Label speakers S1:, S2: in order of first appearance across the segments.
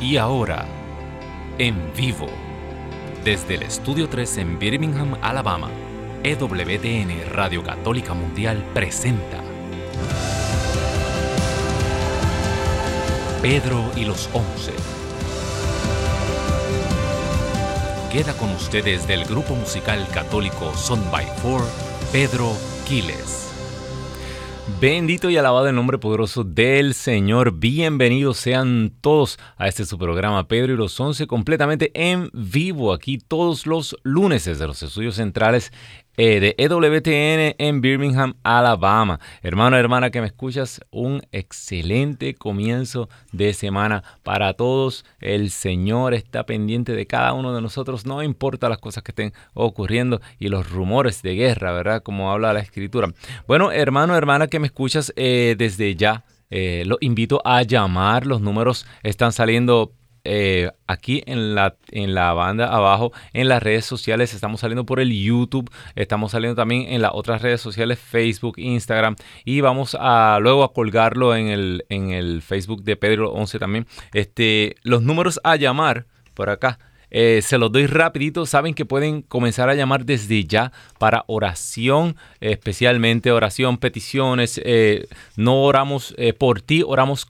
S1: Y ahora, en vivo, desde el Estudio 3 en Birmingham, Alabama, EWTN Radio Católica Mundial presenta Pedro y los Once. Queda con ustedes del grupo musical católico Son by Four, Pedro. Bendito y alabado el nombre poderoso del Señor. Bienvenidos sean todos a este su programa Pedro y los Once completamente en vivo aquí todos los lunes desde los estudios centrales eh, de EWTN en Birmingham, Alabama. Hermano, hermana que me escuchas, un excelente comienzo de semana para todos. El Señor está pendiente de cada uno de nosotros, no importa las cosas que estén ocurriendo y los rumores de guerra, ¿verdad? Como habla la escritura. Bueno, hermano, hermana que me escuchas eh, desde ya. Eh, los invito a llamar, los números están saliendo eh, aquí en la, en la banda abajo, en las redes sociales, estamos saliendo por el YouTube, estamos saliendo también en las otras redes sociales, Facebook, Instagram, y vamos a luego a colgarlo en el, en el Facebook de Pedro 11 también. Este, los números a llamar por acá. Eh, se los doy rapidito. Saben que pueden comenzar a llamar desde ya para oración, especialmente oración, peticiones. Eh, no oramos por ti, oramos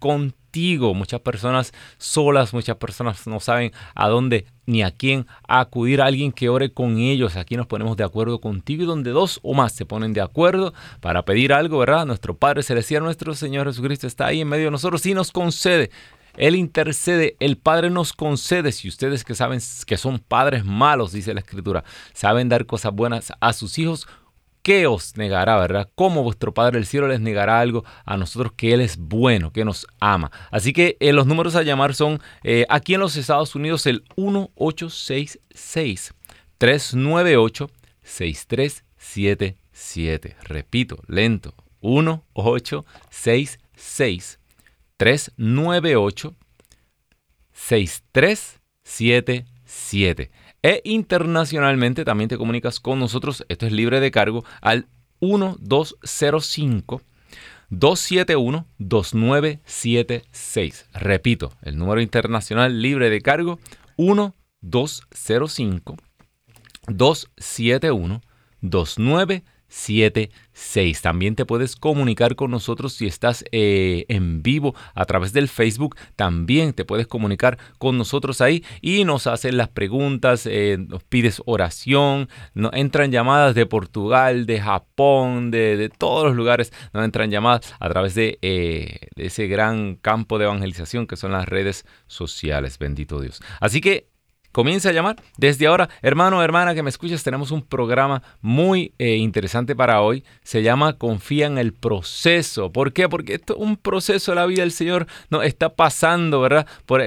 S1: Muchas personas solas, muchas personas no saben a dónde ni a quién acudir alguien que ore con ellos. Aquí nos ponemos de acuerdo contigo y donde dos o más se ponen de acuerdo para pedir algo, ¿verdad? Nuestro Padre Celestial, nuestro Señor Jesucristo está ahí en medio de nosotros y nos concede. Él intercede, el Padre nos concede. Si ustedes que saben que son padres malos, dice la Escritura, saben dar cosas buenas a sus hijos, ¿qué os negará, verdad? ¿Cómo vuestro Padre del Cielo les negará algo a nosotros que Él es bueno, que nos ama? Así que eh, los números a llamar son eh, aquí en los Estados Unidos el 1866 398 6377. Repito, lento. 1866 398 6377. E internacionalmente también te comunicas con nosotros, esto es libre de cargo, al 1205 271 2976. Repito, el número internacional libre de cargo 1205 271 2976. 6. También te puedes comunicar con nosotros si estás eh, en vivo a través del Facebook. También te puedes comunicar con nosotros ahí y nos hacen las preguntas, eh, nos pides oración. Entran llamadas de Portugal, de Japón, de, todos los lugares. Nos entran llamadas a través de, eh, de ese gran campo de evangelización que son las redes sociales. Bendito Dios. Así que Comienza a llamar. Desde ahora, hermano hermana que me escuchas, tenemos un programa muy eh, interesante para hoy. Se llama Confía en el proceso. ¿Por qué? Porque esto es un proceso de la vida del Señor. No, está pasando, ¿verdad? Por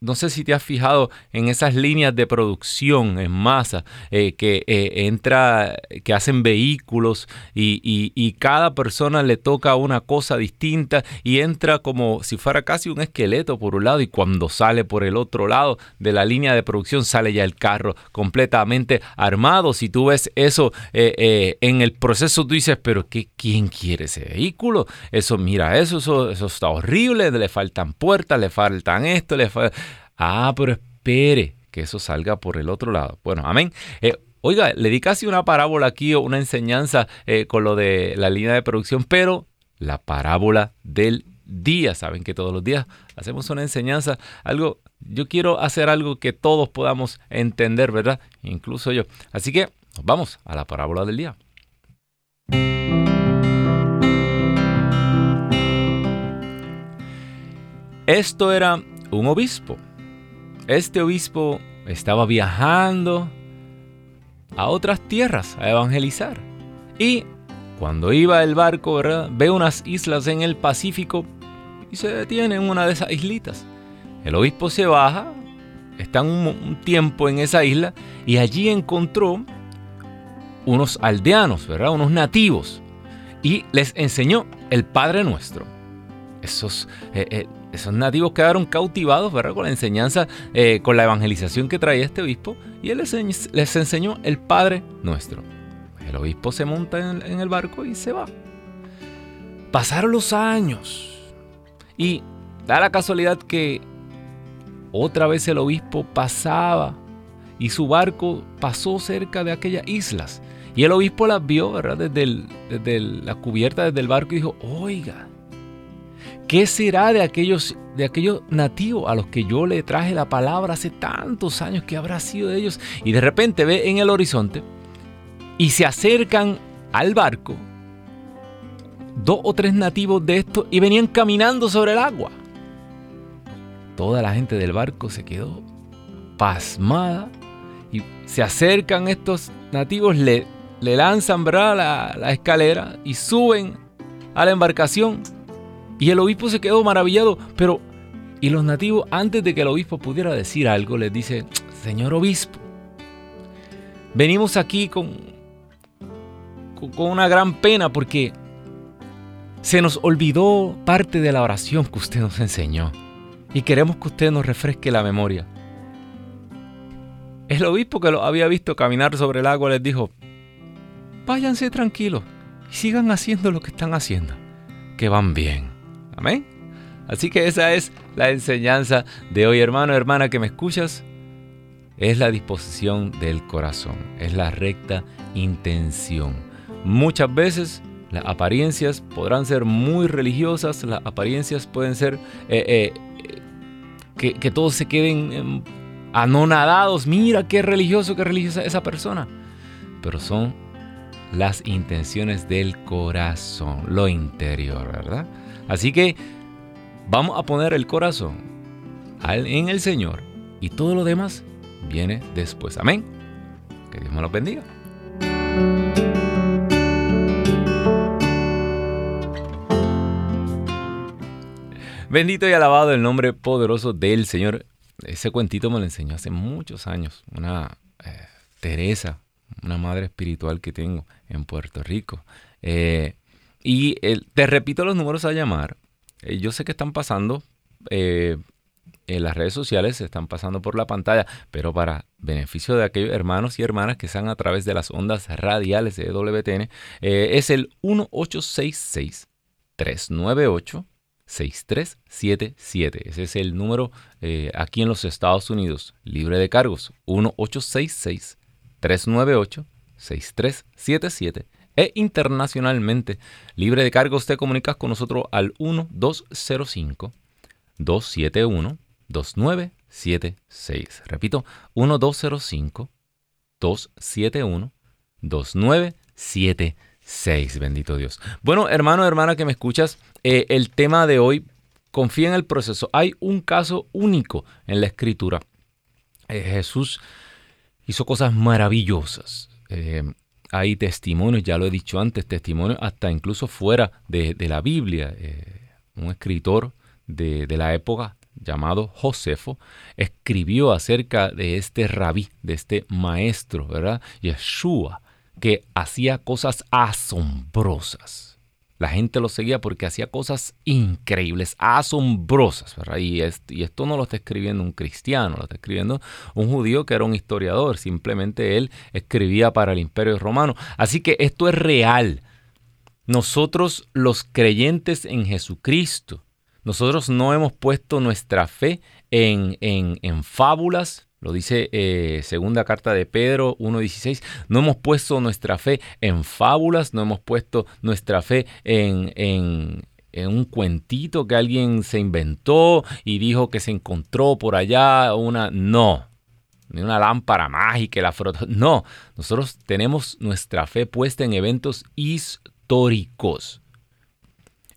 S1: no sé si te has fijado en esas líneas de producción en masa eh, que eh, entra, que hacen vehículos y, y cada persona le toca una cosa distinta y entra como si fuera casi un esqueleto por un lado y cuando sale por el otro lado de la línea de producción sale ya el carro completamente armado. Si tú ves eso eh, eh, en el proceso, tú dices, pero ¿qué, ¿quién quiere ese vehículo? Eso, mira, eso, eso, está horrible, le faltan puertas, le faltan esto, le faltan... Ah, pero espere que eso salga por el otro lado. Bueno, amén. Eh, oiga, le di casi una parábola aquí o una enseñanza con lo de la línea de producción, pero la parábola del día. Saben que todos los días hacemos una enseñanza, algo yo quiero hacer algo que todos podamos entender, ¿verdad? Incluso yo. Así que vamos a la parábola del día. Esto era un obispo. Este obispo estaba viajando a otras tierras a evangelizar. Y cuando iba el barco, ¿verdad? ve unas islas en el Pacífico y se detiene en una de esas islitas. El obispo se baja, está un, tiempo en esa isla y allí encontró unos aldeanos, ¿verdad? Unos nativos y les enseñó el Padre Nuestro. Esos, eh, eh, esos nativos quedaron cautivados, ¿verdad? Con la enseñanza, eh, con la evangelización que traía este obispo y él les, enseñó el Padre Nuestro. El obispo se monta en el barco y se va. Pasaron los años y da la casualidad que otra vez el obispo pasaba y su barco pasó cerca de aquellas islas. Y el obispo las vio, ¿verdad? Desde, la cubierta, desde el barco y dijo, oiga, ¿qué será de aquellos, de aquellos nativos a los que yo le traje la palabra hace tantos años? ¿Qué habrá sido de ellos? Y de repente ve en el horizonte y se acercan al barco dos o tres nativos de estos y venían caminando sobre el agua. Toda la gente del barco se quedó pasmada y se acercan estos nativos, le, lanzan La, la escalera y suben a la embarcación. Y el obispo se quedó maravillado, pero y los nativos, antes de que el obispo pudiera decir algo, les dice, Señor obispo, venimos aquí con, con una gran pena porque se nos olvidó parte de la oración que usted nos enseñó y queremos que usted nos refresque la memoria. El obispo que lo había visto caminar sobre el agua les dijo, váyanse tranquilos y sigan haciendo lo que están haciendo, que van bien. Amén. Así que esa es la enseñanza de hoy, hermano, hermana, que me escuchas. Es la disposición del corazón, es la recta intención. Muchas veces las apariencias podrán ser muy religiosas, las apariencias pueden ser eh, eh, que, todos se queden em, anonadados. Mira qué religioso, qué religiosa esa persona. Pero son las intenciones del corazón, lo interior, ¿verdad? Así que vamos a poner el corazón en el Señor y todo lo demás viene después. Amén. Que Dios me lo bendiga. Bendito y alabado el nombre poderoso del Señor. Ese cuentito me lo enseñó hace muchos años una eh, Teresa, una madre espiritual que tengo en Puerto Rico. Eh, y te repito los números a llamar. Eh, yo sé que están pasando en las redes sociales, están pasando por la pantalla, pero para beneficio de aquellos hermanos y hermanas que están a través de las ondas radiales de WTN, es el 1866 398 6377. Ese es el número eh, aquí en los Estados Unidos, libre de cargos. 1866-398-6377. E internacionalmente, libre de cargos, te comunicas con nosotros al 1205-271-2976. Repito, 1205-271-2976. 6, bendito Dios. Bueno, hermano, hermana que me escuchas, eh, el tema de hoy, confía en el proceso. Hay un caso único en la escritura. Eh, Jesús hizo cosas maravillosas. Eh, hay testimonios, ya lo he dicho antes, testimonios hasta incluso fuera de, la Biblia. un escritor de, de la época llamado Josefo, escribió acerca de este rabí, de este maestro, ¿verdad? Yeshua, que hacía cosas asombrosas. La gente lo seguía porque hacía cosas increíbles, asombrosas. Y, esto no lo está escribiendo un cristiano, lo está escribiendo un judío que era un historiador. Simplemente él escribía para el imperio romano. Así que esto es real. Nosotros los creyentes en Jesucristo, nosotros no hemos puesto nuestra fe en, en, en fábulas, lo dice eh, segunda carta de Pedro 1.16. No hemos puesto nuestra fe en fábulas, no hemos puesto nuestra fe en, en, un cuentito que alguien se inventó y dijo que se encontró por allá una... No, ni una lámpara mágica, la frota. No, nosotros tenemos nuestra fe puesta en eventos históricos.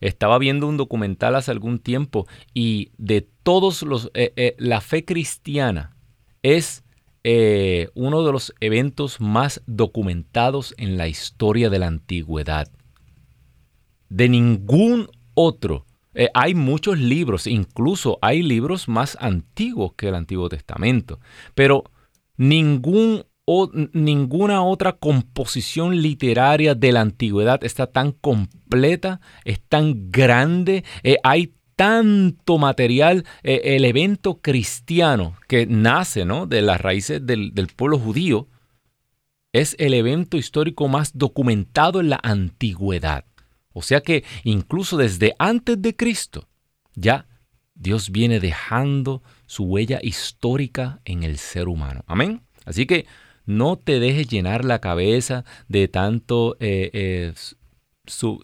S1: Estaba viendo un documental hace algún tiempo y de todos los... Eh, eh, la fe cristiana es eh, uno de los eventos más documentados en la historia de la antigüedad. De ningún otro. Eh, hay muchos libros, incluso hay libros más antiguos que el Antiguo Testamento, pero ningún ninguna otra composición literaria de la antigüedad está tan completa, es tan grande, eh, hay tanto material, eh, el evento cristiano que nace ¿no? de las raíces del, del pueblo judío, es el evento histórico más documentado en la antigüedad. O sea que incluso desde antes de Cristo, ya Dios viene dejando su huella histórica en el ser humano. Amén. Así que no te dejes llenar la cabeza de tanto eh, eh, su,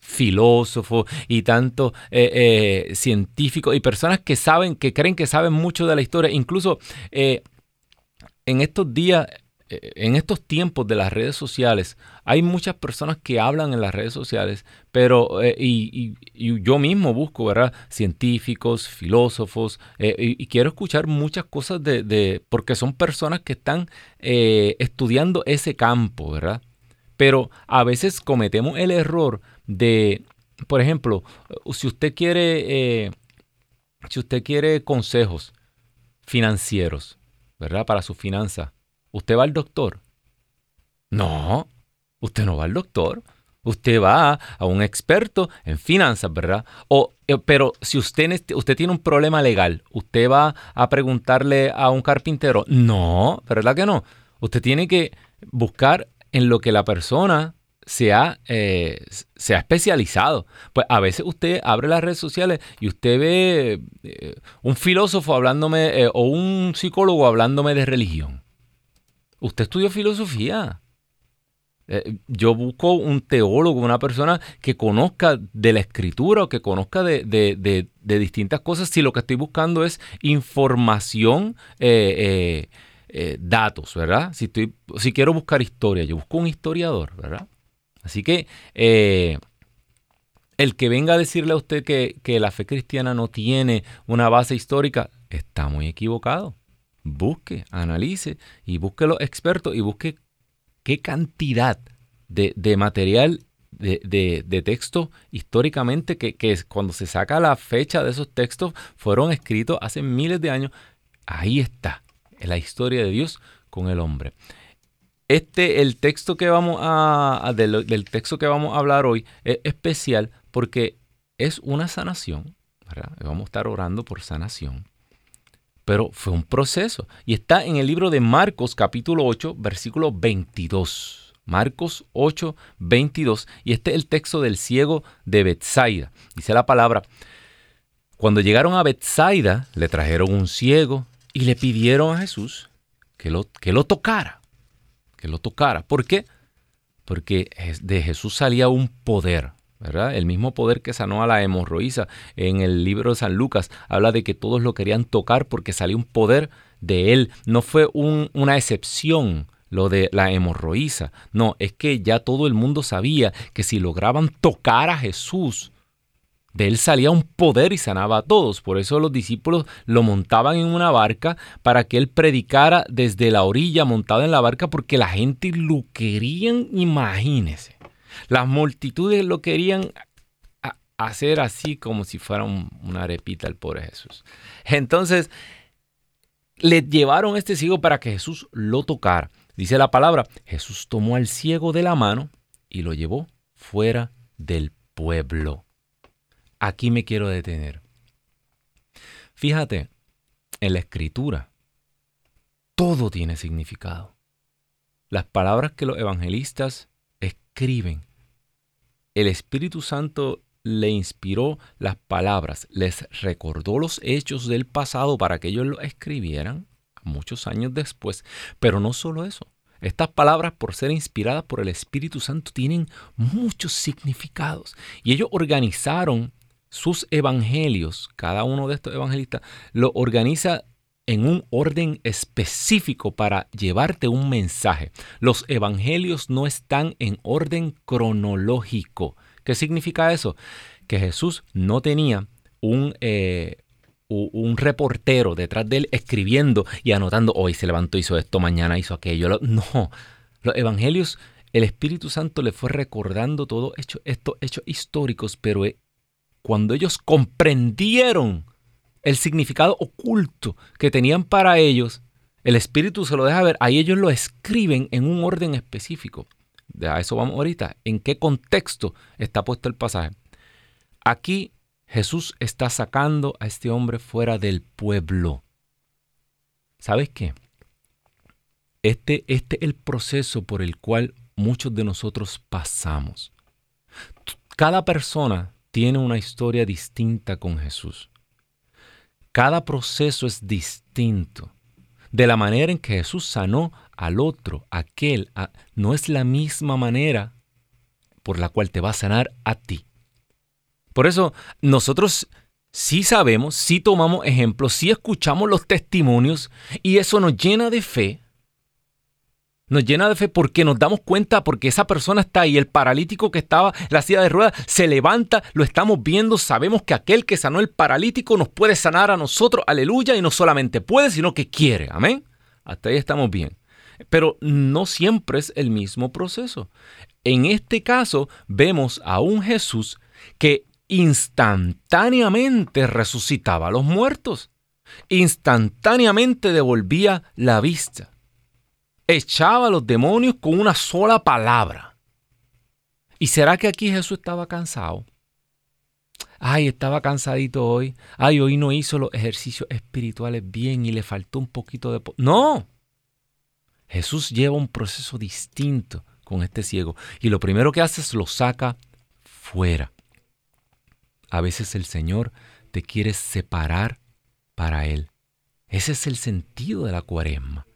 S1: filósofo y tanto eh, científico y personas que saben, que creen que saben mucho de la historia. Incluso en estos días eh, en estos tiempos de las redes sociales, hay muchas personas que hablan en las redes sociales, pero eh, y, yo mismo busco, ¿verdad? Científicos, filósofos, eh, y, quiero escuchar muchas cosas de, porque son personas que están estudiando ese campo, ¿verdad? Pero a veces cometemos el error de, por ejemplo, si usted quiere, si usted quiere consejos financieros, ¿verdad? Para su finanza ¿Usted va al doctor? No, usted no va al doctor. Usted va a un experto en finanzas, ¿verdad? O, eh, pero si usted, usted tiene un problema legal, ¿usted va a preguntarle a un carpintero? No, ¿verdad que no? Usted tiene que buscar en lo que la persona se ha, eh, se ha, especializado. Pues a veces usted abre las redes sociales y usted ve eh, un filósofo hablándome o un psicólogo hablándome de religión. Usted estudió filosofía. Eh, yo busco un teólogo, una persona que conozca de la escritura o que conozca de, distintas cosas si lo que estoy buscando es información, eh, eh, datos, ¿verdad? Si, estoy, si quiero buscar historia, yo busco un historiador, ¿verdad? Así que el que venga a decirle a usted que, la fe cristiana no tiene una base histórica, está muy equivocado busque, analice y busque los expertos y busque qué cantidad de, material de, texto históricamente que, que, cuando se saca la fecha de esos textos fueron escritos hace miles de años. Ahí está la historia de Dios con el hombre. Este, el texto que vamos a, del, texto que vamos a hablar hoy es especial porque es una sanación. Vamos a estar orando por sanación pero fue un proceso. Y está en el libro de Marcos capítulo 8, versículo 22. Marcos 8, 22. Y este es el texto del ciego de Bethsaida. Dice la palabra, cuando llegaron a Bethsaida, le trajeron un ciego y le pidieron a Jesús que lo, que lo tocara. Que lo tocara. ¿Por qué? Porque de Jesús salía un poder. El mismo poder que sanó a la hemorroísa en el libro de San Lucas habla de que todos lo querían tocar porque salió un poder de él. No fue una excepción lo de la hemorroísa. No, es que ya todo el mundo sabía que si lograban tocar a Jesús, de él salía un poder y sanaba a todos. Por eso los discípulos lo montaban en una barca para que él predicara desde la orilla montado en la barca porque la gente lo querían, imagínese. Las multitudes lo querían hacer así como si fuera una arepita al pobre Jesús. Entonces, le llevaron este ciego para que Jesús lo tocara. Dice la palabra, Jesús tomó al ciego de la mano y lo llevó fuera del pueblo. Aquí me quiero detener. Fíjate, en la escritura, todo tiene significado. Las palabras que los evangelistas escriben. El Espíritu Santo le inspiró las palabras, les recordó los hechos del pasado para que ellos lo escribieran muchos años después. Pero no solo eso. Estas palabras, por ser inspiradas por el Espíritu Santo, tienen muchos significados. Y ellos organizaron sus evangelios, cada uno de estos evangelistas lo organiza en un orden específico para llevarte un mensaje. Los evangelios no están en orden cronológico. ¿Qué significa eso? Que Jesús no tenía un, eh, un reportero detrás de él escribiendo y anotando, hoy se levantó, hizo esto, mañana hizo aquello. No, los evangelios, el Espíritu Santo le fue recordando todo estos hechos históricos, pero cuando ellos comprendieron el significado oculto que tenían para ellos, el Espíritu se lo deja ver, ahí ellos lo escriben en un orden específico. A eso vamos ahorita. ¿En qué contexto está puesto el pasaje? Aquí Jesús está sacando a este hombre fuera del pueblo. ¿Sabes qué? Este, este es el proceso por el cual muchos de nosotros pasamos. Cada persona tiene una historia distinta con Jesús. Cada proceso es distinto. De la manera en que Jesús sanó al otro, aquel, no es la misma manera por la cual te va a sanar a ti. Por eso nosotros sí sabemos, sí tomamos ejemplos, sí escuchamos los testimonios y eso nos llena de fe. Nos llena de fe porque nos damos cuenta, porque esa persona está ahí, el paralítico que estaba la silla de ruedas se levanta, lo estamos viendo, sabemos que aquel que sanó el paralítico nos puede sanar a nosotros, aleluya, y no solamente puede, sino que quiere, amén. Hasta ahí estamos bien. Pero no siempre es el mismo proceso. En este caso vemos a un Jesús que instantáneamente resucitaba a los muertos, instantáneamente devolvía la vista, echaba a los demonios con una sola palabra. ¿Y será que aquí Jesús estaba cansado? Ay, estaba cansadito hoy. Ay, hoy no hizo los ejercicios espirituales bien y le faltó un poquito de... No. Jesús lleva un proceso distinto con este ciego. Y lo primero que hace es lo saca fuera. A veces el Señor te quiere separar para Él. Ese es el sentido de la cuaresma.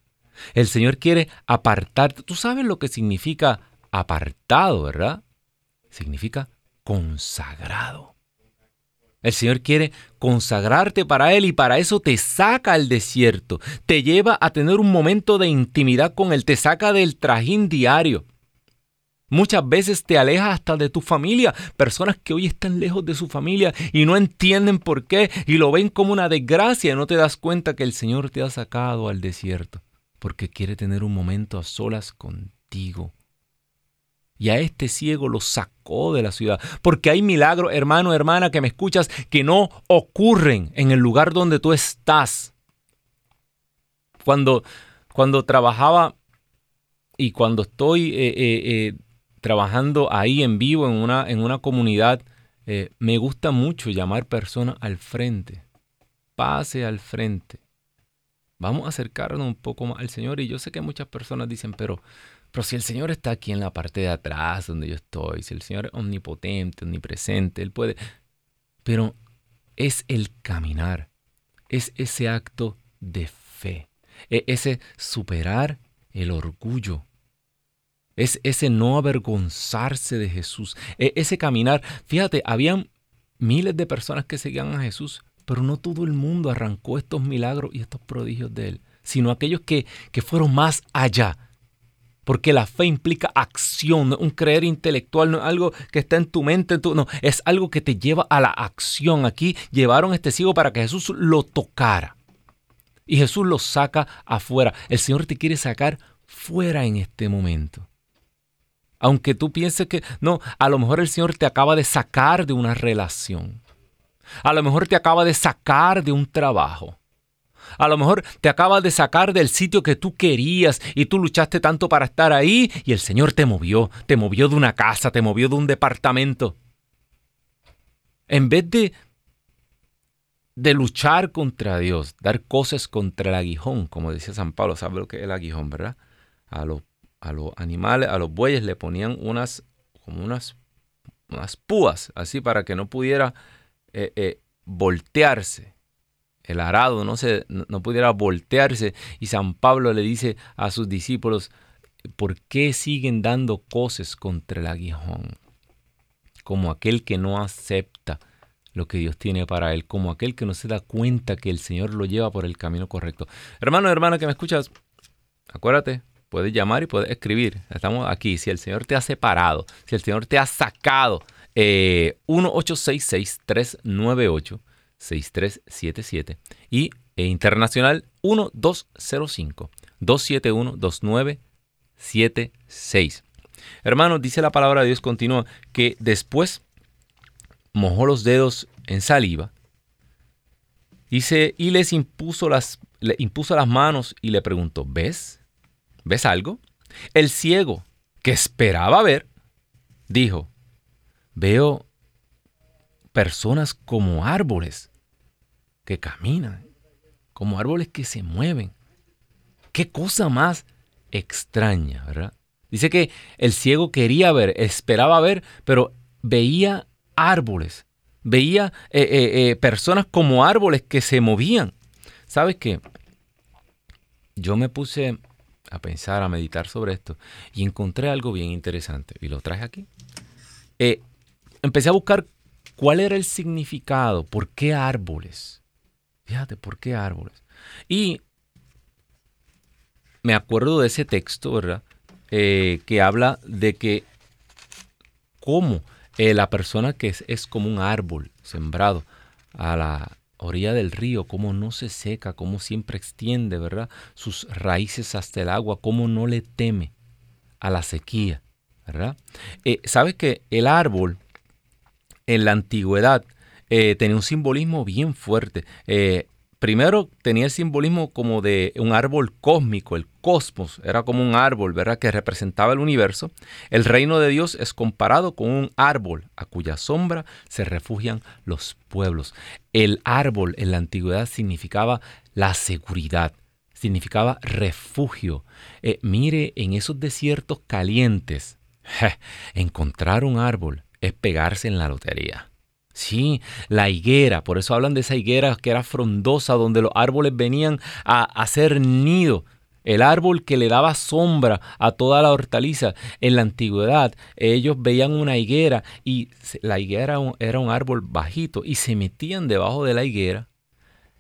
S1: El Señor quiere apartarte. Tú sabes lo que significa apartado, ¿verdad? Significa consagrado. El Señor quiere consagrarte para Él y para eso te saca al desierto, te lleva a tener un momento de intimidad con Él, te saca del trajín diario. Muchas veces te alejas hasta de tu familia, personas que hoy están lejos de su familia y no entienden por qué y lo ven como una desgracia no te das cuenta que el Señor te ha sacado al desierto porque quiere tener un momento a solas contigo y a este ciego lo sacó de la ciudad. Porque hay milagros, hermano, hermana, que me escuchas, que no ocurren en el lugar donde tú estás. Cuando, cuando trabajaba y cuando estoy eh, eh, eh, trabajando ahí en vivo en una, en una comunidad, me gusta mucho llamar personas al frente. Pase al frente. Vamos a acercarnos un poco más al Señor. Y yo sé que muchas personas dicen, pero pero si el Señor está aquí en la parte de atrás donde yo estoy, si el Señor es omnipotente, omnipresente, Él puede... Pero es el caminar, es ese acto de fe, es ese superar el orgullo, es ese no avergonzarse de Jesús, es ese caminar. Fíjate, habían miles de personas que seguían a Jesús, pero no todo el mundo arrancó estos milagros y estos prodigios de Él, sino aquellos que, que fueron más allá, porque la fe implica acción, un creer intelectual, no es algo que está en tu mente, no, es algo que te lleva a la acción. Aquí llevaron este ciego para que Jesús lo tocara. Y Jesús lo saca afuera. El Señor te quiere sacar fuera en este momento. Aunque tú pienses que no, a lo mejor el Señor te acaba de sacar de una relación. A lo mejor te acaba de sacar de un trabajo. A lo mejor te acabas de sacar del sitio que tú querías y tú luchaste tanto para estar ahí y el Señor te movió, te movió de una casa, te movió de un departamento. En vez de, de luchar contra Dios, dar cosas contra el aguijón, como decía San Pablo, ¿sabe lo que es el aguijón, verdad? A los, a los animales, a los bueyes le ponían unas, como unas, unas púas, así para que no pudiera eh, eh, voltearse el arado no, se, no pudiera voltearse. Y San Pablo le dice a sus discípulos, ¿por qué siguen dando cosas contra el aguijón? Como aquel que no acepta lo que Dios tiene para él, como aquel que no se da cuenta que el Señor lo lleva por el camino correcto. Hermano, hermana que me escuchas, acuérdate, puedes llamar y puedes escribir. Estamos aquí. Si el Señor te ha separado, si el Señor te ha sacado, eh, 1866 398 6377 y e internacional 1205 271 2976. Hermanos, dice la palabra de Dios continúa que después mojó los dedos en saliva dice, y les impuso las, impuso las manos y le preguntó, ¿ves? ¿Ves algo? El ciego, que esperaba ver, dijo, veo personas como árboles que caminan, como árboles que se mueven. Qué cosa más extraña, ¿verdad? Dice que el ciego quería ver, esperaba ver, pero veía árboles, veía eh, eh, personas como árboles que se movían. ¿Sabes qué? Yo me puse a pensar, a meditar sobre esto y encontré algo bien interesante y lo traje aquí. Empecé a buscar cuál era el significado, por qué árboles. Fíjate, ¿por qué árboles? Y me acuerdo de ese texto, ¿verdad? Eh, que habla de que cómo eh, la persona que es, como un árbol sembrado a la orilla del río, cómo no se seca, cómo siempre extiende, ¿verdad? Sus raíces hasta el agua, cómo no le teme a la sequía, ¿verdad? Eh, ¿Sabes que el árbol en la antigüedad tenía un simbolismo bien fuerte? primero tenía el simbolismo como de un árbol cósmico, el cosmos, era como un árbol, ¿verdad?, que representaba el universo. El reino de Dios es comparado con un árbol a cuya sombra se refugian los pueblos. El árbol en la antigüedad significaba la seguridad, significaba refugio. Eh, mire, en esos desiertos calientes, encontrar un árbol es pegarse en la lotería. Sí, la higuera, por eso hablan de esa higuera que era frondosa, donde los árboles venían a hacer nido. El árbol que le daba sombra a toda la hortaliza. En la antigüedad ellos veían una higuera y la higuera era un árbol bajito y se metían debajo de la higuera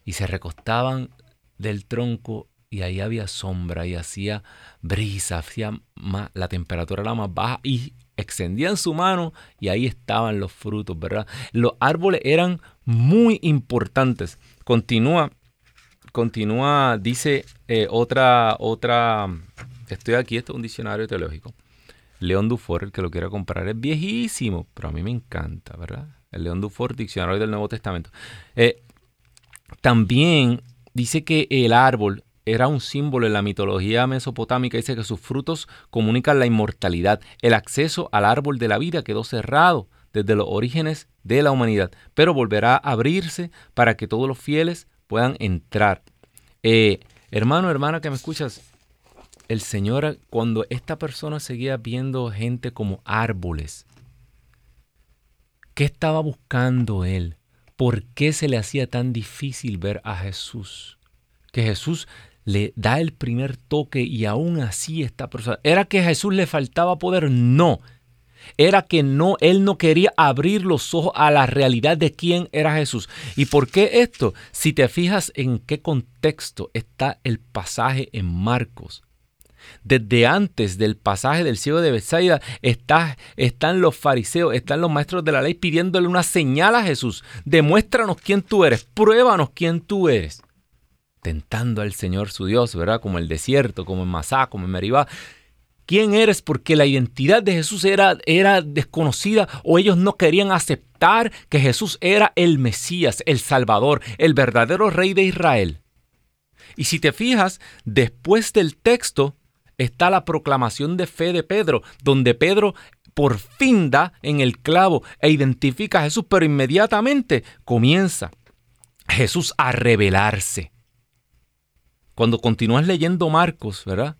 S1: y se recostaban del tronco y ahí había sombra y hacía brisa, hacía más, la temperatura era más baja y extendían su mano y ahí estaban los frutos, ¿verdad? Los árboles eran muy importantes. Continúa, continúa, dice eh, otra, otra, estoy aquí, esto es un diccionario teológico. León Dufour, el que lo quiera comprar, es viejísimo, pero a mí me encanta, ¿verdad? El León Dufour, diccionario del Nuevo Testamento. Eh, también dice que el árbol era un símbolo en la mitología mesopotámica. Dice que sus frutos comunican la inmortalidad. El acceso al árbol de la vida quedó cerrado desde los orígenes de la humanidad, pero volverá a abrirse para que todos los fieles puedan entrar. Eh, hermano, hermana que me escuchas, el Señor, cuando esta persona seguía viendo gente como árboles, ¿qué estaba buscando él? ¿Por qué se le hacía tan difícil ver a Jesús? Que Jesús le da el primer toque y aún así esta persona, ¿era que a Jesús le faltaba poder? No. Era que no, él no quería abrir los ojos a la realidad de quién era Jesús. ¿Y por qué esto? Si te fijas en qué contexto está el pasaje en Marcos. Desde antes del pasaje del ciego de Bethsaida está, están los fariseos, están los maestros de la ley pidiéndole una señal a Jesús. Demuéstranos quién tú eres, pruébanos quién tú eres tentando al Señor su Dios, ¿verdad? Como el desierto, como en Masá, como en Meribá. ¿Quién eres? Porque la identidad de Jesús era, era desconocida o ellos no querían aceptar que Jesús era el Mesías, el Salvador, el verdadero Rey de Israel. Y si te fijas, después del texto está la proclamación de fe de Pedro, donde Pedro por fin da en el clavo e identifica a Jesús, pero inmediatamente comienza Jesús a revelarse. Cuando continúas leyendo Marcos, ¿verdad?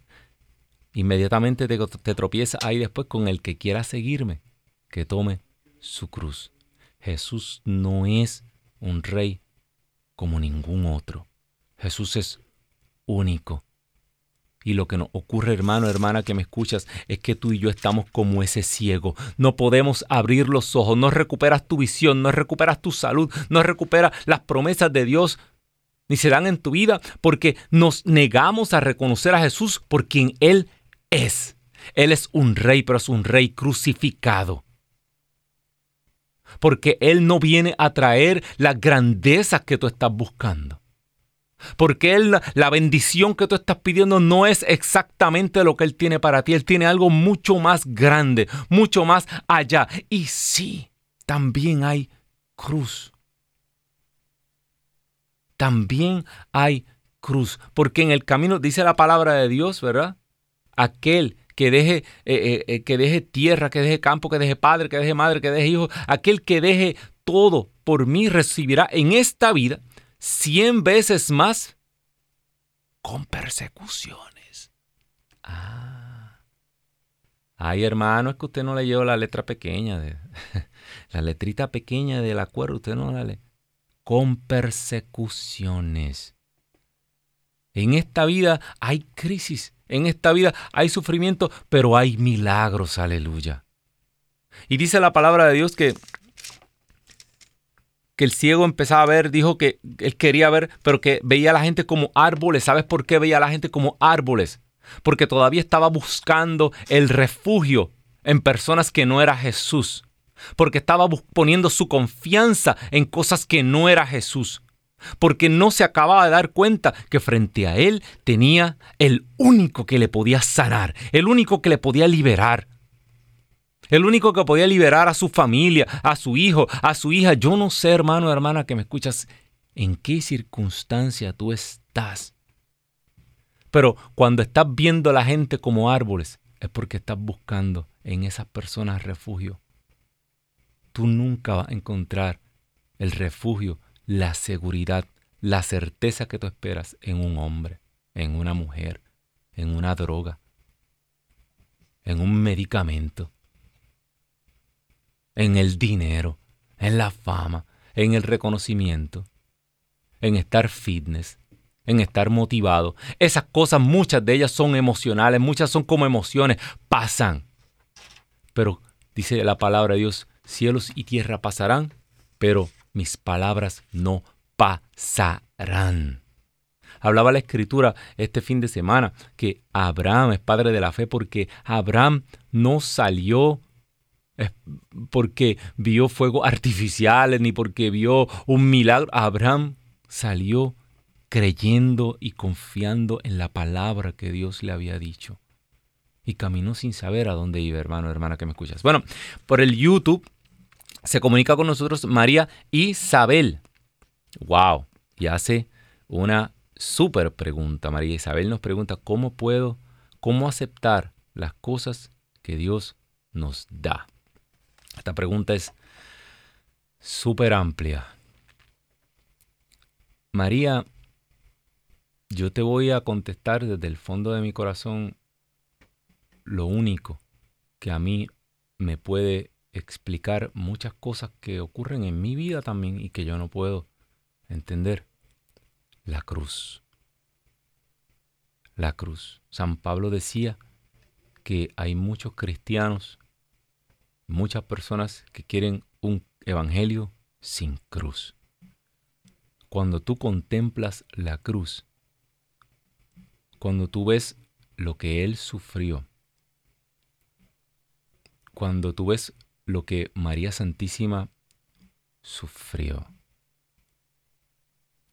S1: Inmediatamente te, te tropiezas ahí después con el que quiera seguirme, que tome su cruz. Jesús no es un rey como ningún otro. Jesús es único. Y lo que nos ocurre, hermano, hermana, que me escuchas, es que tú y yo estamos como ese ciego. No podemos abrir los ojos, no recuperas tu visión, no recuperas tu salud, no recuperas las promesas de Dios ni se dan en tu vida porque nos negamos a reconocer a Jesús por quien Él es. Él es un rey, pero es un rey crucificado. Porque Él no viene a traer las grandezas que tú estás buscando. Porque Él, la bendición que tú estás pidiendo no es exactamente lo que Él tiene para ti. Él tiene algo mucho más grande, mucho más allá. Y sí, también hay cruz también hay cruz. Porque en el camino dice la palabra de Dios, ¿verdad? Aquel que deje, eh, eh, eh, que deje tierra, que deje campo, que deje padre, que deje madre, que deje hijo, aquel que deje todo por mí recibirá en esta vida cien veces más con persecuciones. Ah. Ay, hermano, es que usted no le lleva la letra pequeña, de, la letrita pequeña del acuerdo, usted no la lee. Con persecuciones. En esta vida hay crisis, en esta vida hay sufrimiento, pero hay milagros, aleluya. Y dice la palabra de Dios que, que el ciego empezaba a ver, dijo que él quería ver, pero que veía a la gente como árboles. ¿Sabes por qué veía a la gente como árboles? Porque todavía estaba buscando el refugio en personas que no era Jesús. Porque estaba poniendo su confianza en cosas que no era Jesús porque no se acababa de dar cuenta que frente a él tenía el único que le podía sanar, el único que le podía liberar. El único que podía liberar a su familia, a su hijo, a su hija. Yo no sé, hermano, hermana, que me escuchas, en qué circunstancia tú estás. Pero cuando estás viendo a la gente como árboles, es porque estás buscando en esas personas refugio. Tú nunca vas a encontrar el refugio la seguridad, la certeza que tú esperas en un hombre, en una mujer, en una droga, en un medicamento, en el dinero, en la fama, en el reconocimiento, en estar fitness, en estar motivado. Esas cosas, muchas de ellas son emocionales, muchas son como emociones, pasan. Pero dice la palabra de Dios, cielos y tierra pasarán, pero mis palabras no pasarán. Hablaba la escritura este fin de semana que Abraham es padre de la fe porque Abraham no salió porque vio fuegos artificiales ni porque vio un milagro. Abraham salió creyendo y confiando en la palabra que Dios le había dicho. Y caminó sin saber a dónde iba, hermano, hermana que me escuchas. Bueno, por el YouTube se comunica con nosotros María Isabel. ¡Wow! Y hace una súper pregunta. María Isabel nos pregunta, ¿cómo puedo, cómo aceptar las cosas que Dios nos da? Esta pregunta es súper amplia. María, yo te voy a contestar desde el fondo de mi corazón lo único que a mí me puede explicar muchas cosas que ocurren en mi vida también y que yo no puedo entender. La cruz. La cruz. San Pablo decía que hay muchos cristianos, muchas personas que quieren un evangelio sin cruz. Cuando tú contemplas la cruz, cuando tú ves lo que Él sufrió, cuando tú ves lo que María Santísima sufrió.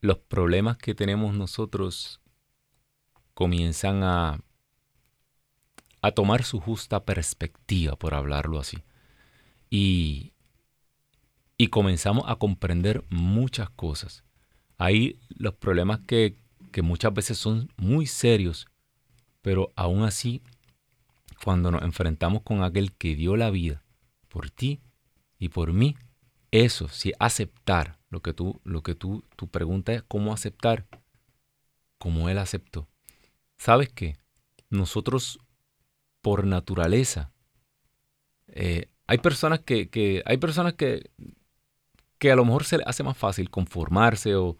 S1: Los problemas que tenemos nosotros comienzan a, a tomar su justa perspectiva, por hablarlo así. Y, y comenzamos a comprender muchas cosas. Hay los problemas que, que muchas veces son muy serios, pero aún así, cuando nos enfrentamos con aquel que dio la vida, por ti y por mí. Eso, si aceptar lo que tú, lo que tú, tu pregunta es cómo aceptar, como Él aceptó. ¿Sabes qué? Nosotros, por naturaleza, eh, hay personas que, hay personas que, que a lo mejor se les hace más fácil conformarse o,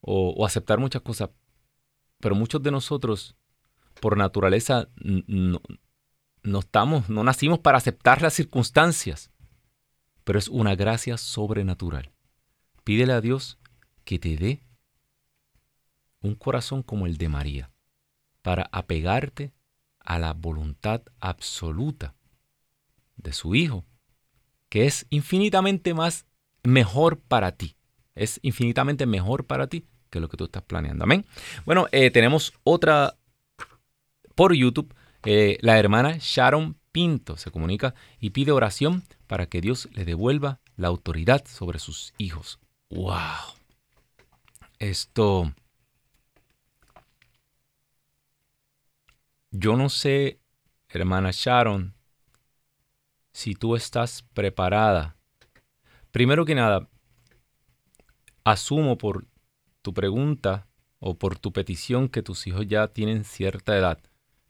S1: o aceptar muchas cosas, pero muchos de nosotros, por naturaleza, no, no estamos, no nacimos para aceptar las circunstancias, pero es una gracia sobrenatural. Pídele a Dios que te dé un corazón como el de María, para apegarte a la voluntad absoluta de su Hijo, que es infinitamente más mejor para ti. Es infinitamente mejor para ti que lo que tú estás planeando. Amén. Bueno, eh, tenemos otra por YouTube eh, la hermana Sharon Pinto se comunica y pide oración para que Dios le devuelva la autoridad sobre sus hijos. ¡Wow! Esto... Yo no sé, hermana Sharon, si tú estás preparada. Primero que nada, asumo por tu pregunta o por tu petición que tus hijos ya tienen cierta edad.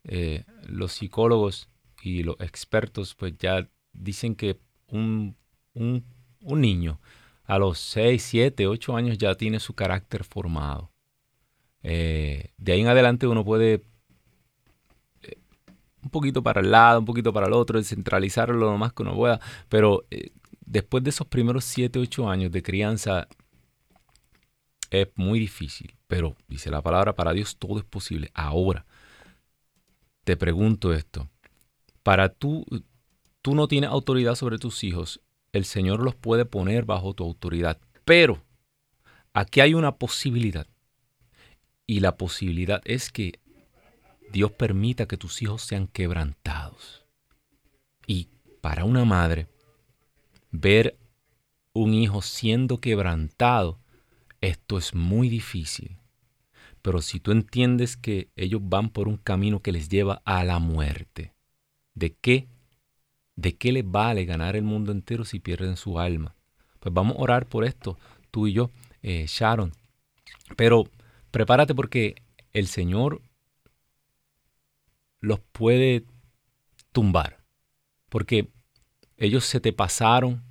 S1: Eh, los psicólogos y los expertos pues ya dicen que un, un, niño a los 6, 7, 8 años ya tiene su carácter formado. Eh, de ahí en adelante uno puede eh, un poquito para el lado, un poquito para el otro, descentralizarlo lo más que uno pueda, pero después de esos primeros 7, 8 años de crianza es muy difícil, pero dice la palabra, para Dios todo es posible. Ahora, te pregunto esto, para tú, tú no tienes autoridad sobre tus hijos, el Señor los puede poner bajo tu autoridad, pero aquí hay una posibilidad. Y la posibilidad es que Dios permita que tus hijos sean quebrantados. Y para una madre, ver un hijo siendo quebrantado, esto es muy difícil. Pero si tú entiendes que ellos van por un camino que les lleva a la muerte, ¿de qué? ¿De qué les vale ganar el mundo entero si pierden su alma? Pues vamos a orar por esto, tú y yo, eh, Sharon. Pero prepárate porque el Señor los puede tumbar. Porque ellos se te pasaron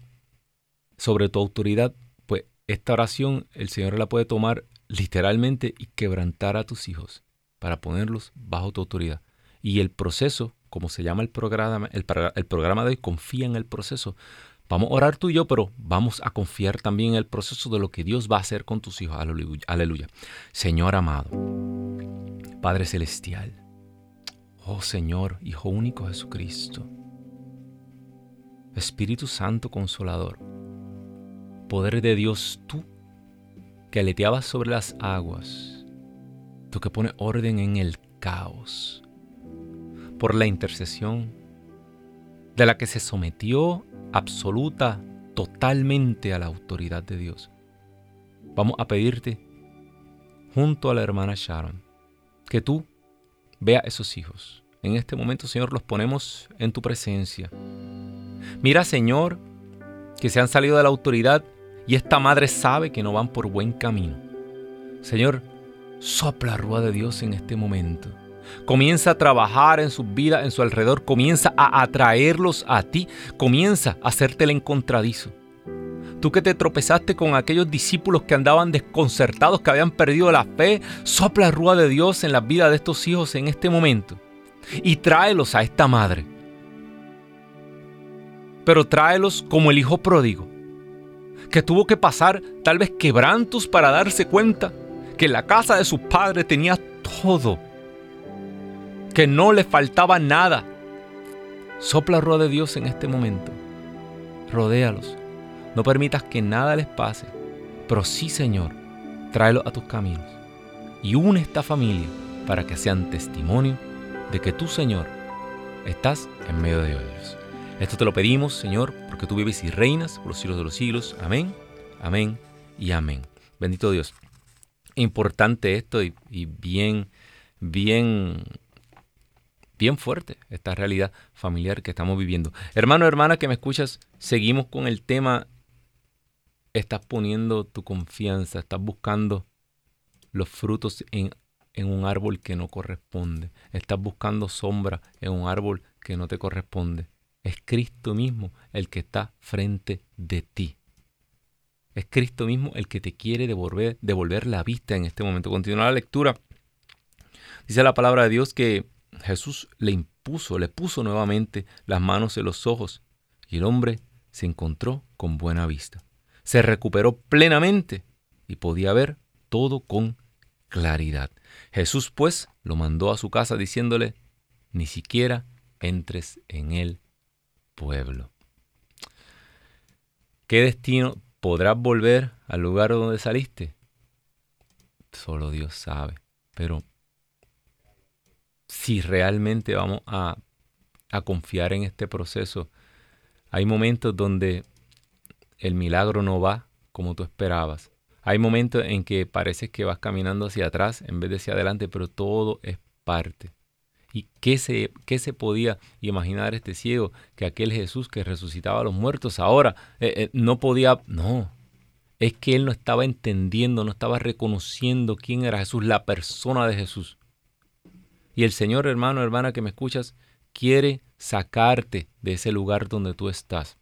S1: sobre tu autoridad, pues esta oración el Señor la puede tomar literalmente y quebrantar a tus hijos para ponerlos bajo tu autoridad. Y el proceso, como se llama el programa, el, programa de hoy, confía en el proceso. Vamos a orar tú y yo, pero vamos a confiar también en el proceso de lo que Dios va a hacer con tus hijos. Aleluya. Aleluya. Señor amado, Padre Celestial, oh Señor, Hijo único Jesucristo, Espíritu Santo Consolador, poder de Dios, tú que aleteabas sobre las aguas, tú que pones orden en el caos, por la intercesión de la que se sometió absoluta, totalmente a la autoridad de Dios. Vamos a pedirte, junto a la hermana Sharon, que tú vea a esos hijos. En este momento, Señor, los ponemos en tu presencia. Mira, Señor, que se han salido de la autoridad y esta madre sabe que no van por buen camino. Señor, sopla rúa de Dios en este momento. Comienza a trabajar en sus vidas, en su alrededor. Comienza a atraerlos a ti. Comienza a hacerte el encontradizo. Tú que te tropezaste con aquellos discípulos que andaban desconcertados, que habían perdido la fe, sopla rúa de Dios en la vida de estos hijos en este momento. Y tráelos a esta madre. Pero tráelos como el hijo pródigo que tuvo que pasar tal vez quebrantos para darse cuenta que la casa de sus padres tenía todo, que no le faltaba nada. Sopla rueda de Dios en este momento. Rodéalos. No permitas que nada les pase, pero sí, Señor, tráelos a tus caminos y une esta familia para que sean testimonio de que tú, Señor, estás en medio de ellos. Esto te lo pedimos, Señor, porque tú vives y reinas por los siglos de los siglos. Amén, amén y amén. Bendito Dios. Importante esto y, bien, bien, bien fuerte esta realidad familiar que estamos viviendo. Hermano, hermana que me escuchas, seguimos con el tema. Estás poniendo tu confianza, estás buscando los frutos en, en un árbol que no corresponde. Estás buscando sombra en un árbol que no te corresponde. Es Cristo mismo el que está frente de ti. Es Cristo mismo el que te quiere devolver, la vista en este momento. Continúa la lectura. Dice la palabra de Dios que Jesús le impuso, le puso nuevamente las manos en los ojos y el hombre se encontró con buena vista. Se recuperó plenamente y podía ver todo con claridad. Jesús pues lo mandó a su casa diciéndole, ni siquiera entres en él pueblo. ¿Qué destino podrás volver al lugar donde saliste? Solo Dios sabe. Pero si realmente vamos a, confiar en este proceso, hay momentos donde el milagro no va como tú esperabas. Hay momentos en que parece que vas caminando hacia atrás en vez de hacia adelante, pero todo es parte. ¿Y qué se, qué se podía imaginar este ciego? Que aquel Jesús que resucitaba a los muertos ahora eh, eh, no podía... No, es que él no estaba entendiendo, no estaba reconociendo quién era Jesús, la persona de Jesús. Y el Señor, hermano, hermana, que me escuchas, quiere sacarte de ese lugar donde tú estás.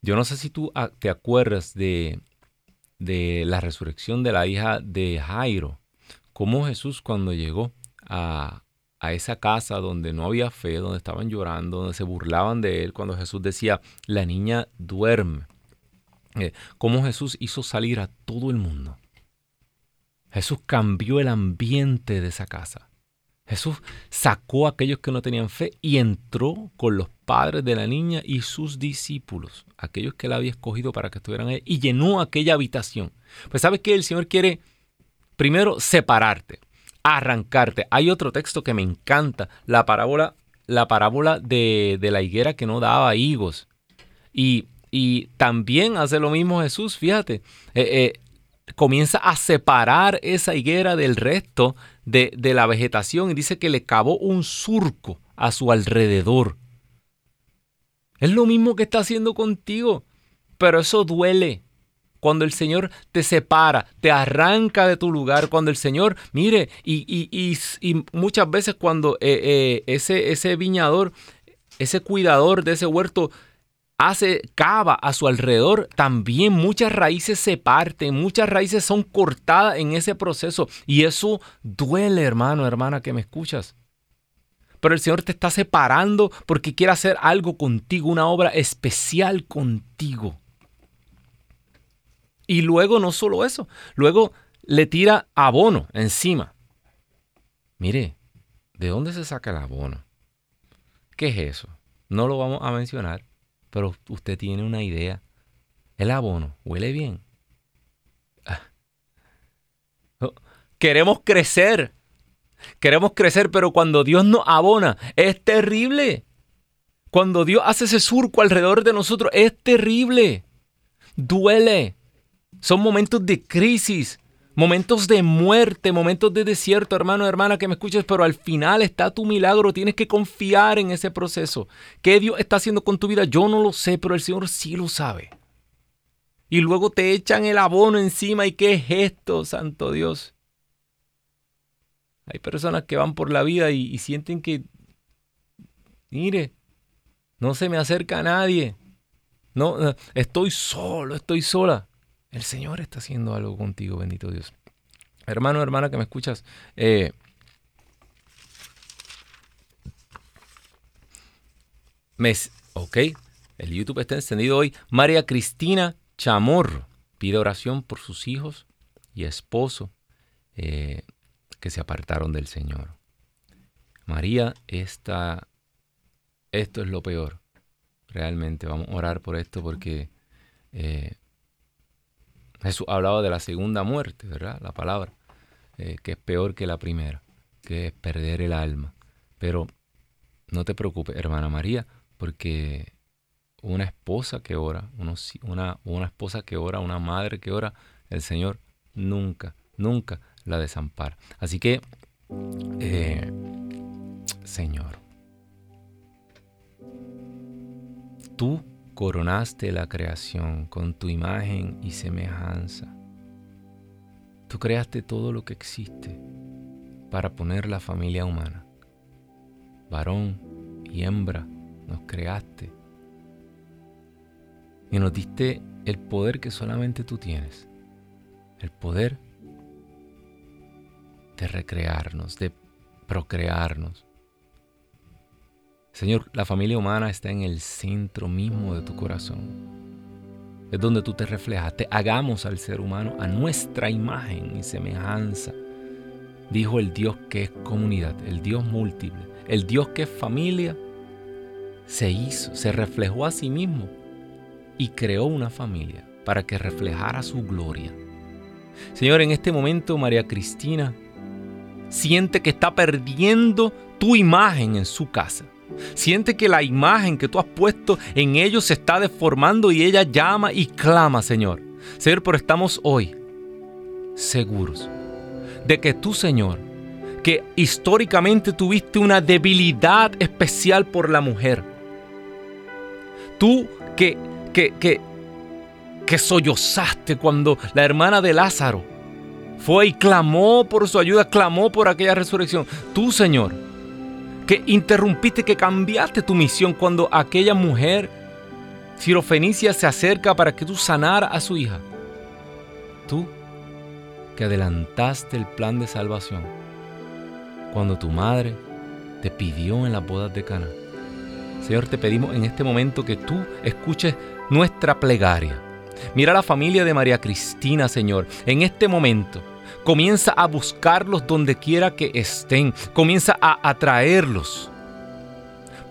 S1: Yo no sé si tú ah, te acuerdas de, de la resurrección de la hija de Jairo, cómo Jesús cuando llegó a, esa casa donde no había fe, donde estaban llorando, donde se burlaban de él, cuando Jesús decía, la niña duerme. Eh, cómo Jesús hizo salir a todo el mundo. Jesús cambió el ambiente de esa casa. Jesús sacó a aquellos que no tenían fe y entró con los padres de la niña y sus discípulos, aquellos que él había escogido para que estuvieran ahí, y llenó aquella habitación. Pues sabes que el Señor quiere primero separarte, arrancarte. Hay otro texto que me encanta, la parábola, la parábola de, la higuera que no daba higos. Y, también hace lo mismo Jesús, fíjate. Eh, eh, comienza a separar esa higuera del resto de, de la vegetación y dice que le cavó un surco a su alrededor. Es lo mismo que está haciendo contigo, pero eso duele. Cuando el Señor te separa, te arranca de tu lugar, cuando el Señor, mire, y, y, y, muchas veces cuando eh, eh, ese, ese viñador, ese cuidador de ese huerto hace cava a su alrededor, también muchas raíces se parten, muchas raíces son cortadas en ese proceso y eso duele, hermano, hermana, que me escuchas. Pero el Señor te está separando porque quiere hacer algo contigo, una obra especial contigo. Y luego no solo eso, luego le tira abono encima. Mire, ¿de dónde se saca el abono? ¿Qué es eso? No lo vamos a mencionar, pero usted tiene una idea. El abono huele bien. Ah. Oh, queremos crecer. Queremos crecer, pero cuando Dios nos abona, es terrible. Cuando Dios hace ese surco alrededor de nosotros, es terrible. Duele. Son momentos de crisis. Momentos de muerte, momentos de desierto, hermano, hermana, que me escuches, pero al final está tu milagro, tienes que confiar en ese proceso. ¿Qué Dios está haciendo con tu vida? Yo no lo sé, pero el Señor sí lo sabe. Y luego te echan el abono encima y qué es esto, santo Dios. Hay personas que van por la vida y, sienten que, mire, no se me acerca a nadie. No, estoy solo, estoy sola. El Señor está haciendo algo contigo, bendito Dios. Hermano, hermana que me escuchas, eh, ok, el YouTube está encendido hoy. María Cristina Chamorro pide oración por sus hijos y esposo eh, que se apartaron del Señor. María, esta, esto es lo peor. Realmente vamos a orar por esto porque eh, Jesús hablaba de la segunda muerte, ¿verdad? La palabra, eh, que es peor que la primera, que es perder el alma. Pero no te preocupes, hermana María, porque una esposa que ora, una, una esposa que ora, una madre que ora, el Señor nunca, nunca la desampara. Así que, eh, Señor, tú coronaste la creación con tu imagen y semejanza. Tú creaste todo lo que existe para poner la familia humana. Varón y hembra nos creaste y nos diste el poder que solamente tú tienes. El poder de recrearnos, de procrearnos, Señor, la familia humana está en el centro mismo de tu corazón. Es donde tú te reflejaste. Hagamos al ser humano a nuestra imagen y semejanza. Dijo el Dios que es comunidad, el Dios múltiple, el Dios que es familia. Se hizo, se reflejó a sí mismo y creó una familia para que reflejara su gloria. Señor, en este momento María Cristina siente que está perdiendo tu imagen en su casa. Siente que la imagen que tú has puesto en ellos se está deformando y ella llama y clama, Señor. Señor, pero estamos hoy seguros de que tú, Señor, que históricamente tuviste una debilidad especial por la mujer. Tú que, que, que, que sollozaste cuando la hermana de Lázaro fue y clamó por su ayuda, clamó por aquella resurrección. Tú, Señor, que interrumpiste, que cambiaste tu misión cuando aquella mujer sirofenicia se acerca para que tú sanara a su hija. Tú que adelantaste el plan de salvación cuando tu madre te pidió en las bodas de Cana. Señor, te pedimos en este momento que tú escuches nuestra plegaria. Mira la familia de María Cristina, Señor, en este momento. Comienza a buscarlos donde quiera que estén. Comienza a atraerlos.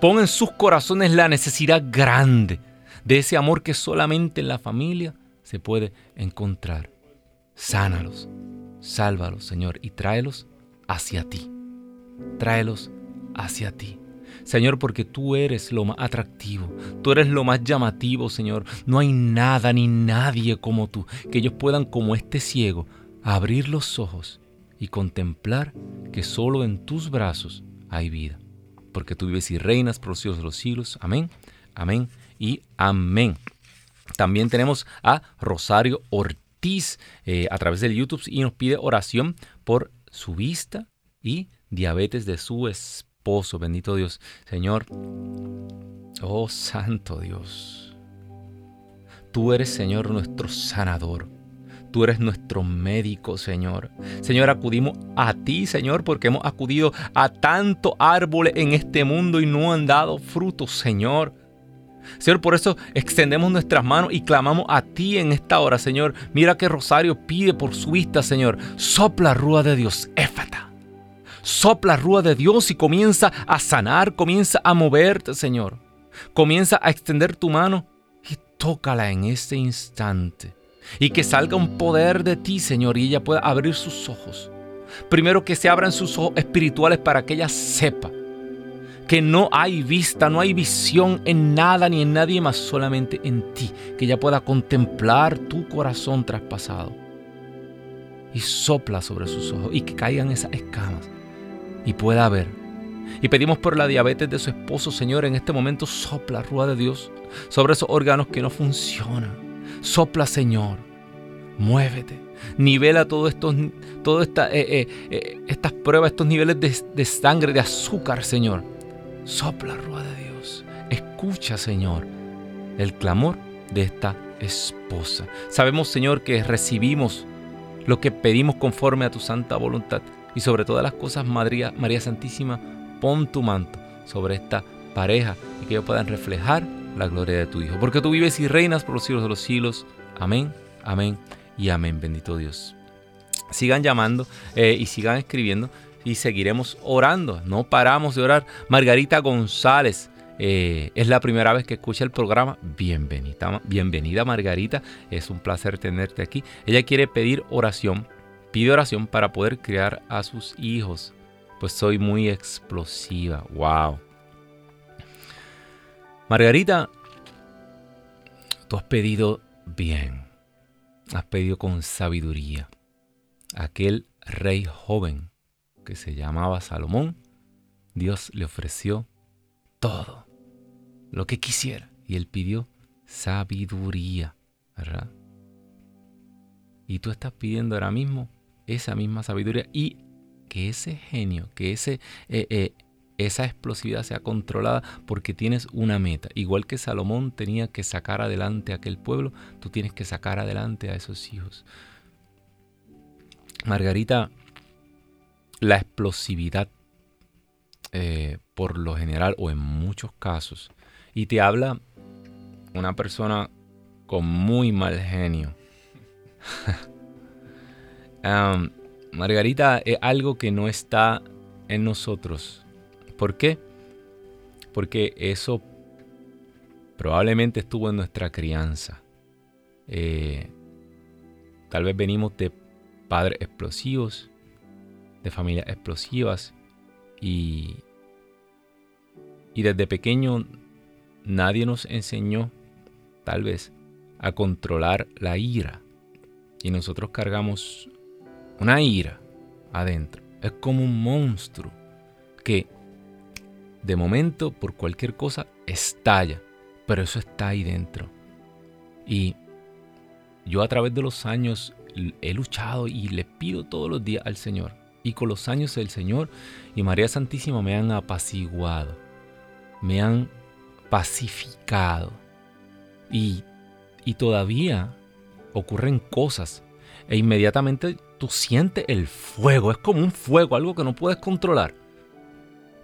S1: Pon en sus corazones la necesidad grande de ese amor que solamente en la familia se puede encontrar. Sánalos, sálvalos, Señor, y tráelos hacia ti. Tráelos hacia ti. Señor, porque tú eres lo más atractivo, tú eres lo más llamativo, Señor. No hay nada ni nadie como tú, que ellos puedan, como este ciego, abrir los ojos y contemplar que solo en tus brazos hay vida. Porque tú vives y reinas por los siglos de los siglos. Amén, amén y amén. También tenemos a Rosario Ortiz eh, a través del YouTube y nos pide oración por su vista y diabetes de su esposo. Bendito Dios. Señor, oh Santo Dios, tú eres Señor nuestro sanador. Tú eres nuestro médico, Señor. Señor, acudimos a ti, Señor, porque hemos acudido a tanto árboles en este mundo y no han dado frutos, Señor. Señor, por eso extendemos nuestras manos y clamamos a ti en esta hora, Señor. Mira que Rosario pide por su vista, Señor. Sopla rúa de Dios, éfata sopla rúa de Dios y comienza a sanar, comienza a moverte, Señor. Comienza a extender tu mano y tócala en este instante. Y que salga un poder de ti, Señor, y ella pueda abrir sus ojos. Primero que se abran sus ojos espirituales para que ella sepa que no hay vista, no hay visión en nada ni en nadie más, solamente en ti. Que ella pueda contemplar tu corazón traspasado. Y sopla sobre sus ojos y que caigan esas escamas y pueda ver. Y pedimos por la diabetes de su esposo, Señor, en este momento sopla, Rúa de Dios, sobre esos órganos que no funcionan. Sopla, Señor, muévete, nivela todo todas esta, eh, eh, eh, estas pruebas, estos niveles de, de sangre, de azúcar, Señor. Sopla, Rúa de Dios. Escucha, Señor, el clamor de esta esposa. Sabemos, Señor, que recibimos lo que pedimos conforme a tu santa voluntad. Y sobre todas las cosas, María, María Santísima, pon tu manto sobre esta pareja y que ellos puedan reflejar la gloria de tu Hijo. Porque tú vives y reinas por los siglos de los siglos. Amén, amén y amén. Bendito Dios. Sigan llamando eh, y sigan escribiendo y seguiremos orando. No paramos de orar. Margarita González. Eh, es la primera vez que escucha el programa. Bienvenida, bienvenida Margarita. Es un placer tenerte aquí. Ella quiere pedir oración Pide oración para poder criar a sus hijos, pues soy muy explosiva. ¡Wow! Margarita, tú has pedido bien, has pedido con sabiduría. Aquel rey joven que se llamaba Salomón, Dios le ofreció todo, lo que quisiera, y él pidió sabiduría, ¿verdad? Y tú estás pidiendo ahora mismo esa misma sabiduría y que ese genio, que ese, eh, eh, esa explosividad sea controlada porque tienes una meta. Igual que Salomón tenía que sacar adelante a aquel pueblo, tú tienes que sacar adelante a esos hijos. Margarita, la explosividad, eh, por lo general o en muchos casos, y te habla una persona con muy mal genio. Margarita es algo que no está en nosotros. ¿Por qué? Porque eso probablemente estuvo en nuestra crianza. Eh, tal vez venimos de padres explosivos, de familias explosivas y, y desde pequeño nadie nos enseñó, tal vez, a controlar la ira. Y nosotros cargamos una ira adentro. Es como un monstruo que de momento por cualquier cosa estalla, pero eso está ahí dentro. Y yo a través de los años he luchado y le pido todos los días al Señor Y con los años el Señor y María Santísima me han apaciguado, me han pacificado. Y, y todavía ocurren cosas e inmediatamente tú sientes el fuego, es como un fuego, algo que no puedes controlar.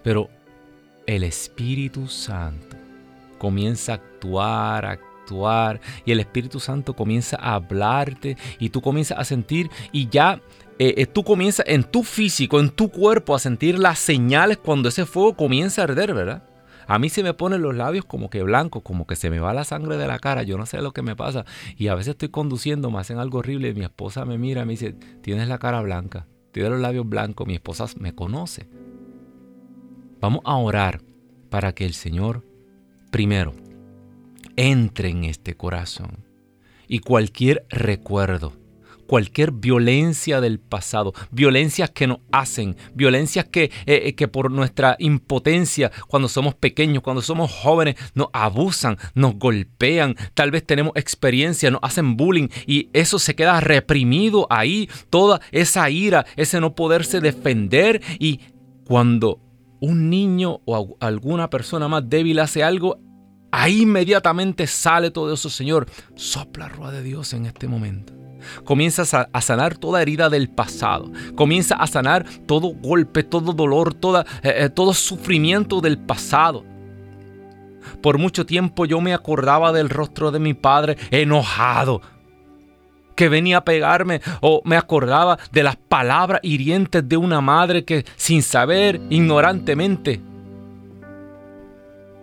S1: Pero el Espíritu Santo comienza a actuar, a actuar, y el Espíritu Santo comienza a hablarte y tú comienzas a sentir y ya eh, eh, tú comienzas en tu físico, en tu cuerpo a sentir las señales cuando ese fuego comienza a arder, ¿verdad? A mí se me ponen los labios como que blancos, como que se me va la sangre de la cara, yo no sé lo que me pasa. Y a veces estoy conduciendo, me hacen algo horrible y mi esposa me mira me dice, tienes la cara blanca, tienes los labios blancos, mi esposa me conoce. Vamos a orar para que el Señor, primero, entre en este corazón y cualquier recuerdo, cualquier violencia del pasado, violencias que nos hacen, violencias que, eh, eh, que por nuestra impotencia, cuando somos pequeños, cuando somos jóvenes, nos abusan, nos golpean, tal vez tenemos experiencia, nos hacen bullying y eso se queda reprimido ahí, toda esa ira, ese no poderse defender y cuando un niño o alguna persona más débil hace algo, ahí inmediatamente sale todo eso, Señor. Sopla rueda de Dios en este momento. Comienzas a, sanar toda herida del pasado. Comienza a sanar todo golpe, todo dolor, toda, eh, eh, todo sufrimiento del pasado. Por mucho tiempo yo me acordaba del rostro de mi padre enojado, que venía a pegarme o me acordaba de las palabras hirientes de una madre que sin saber, ignorantemente,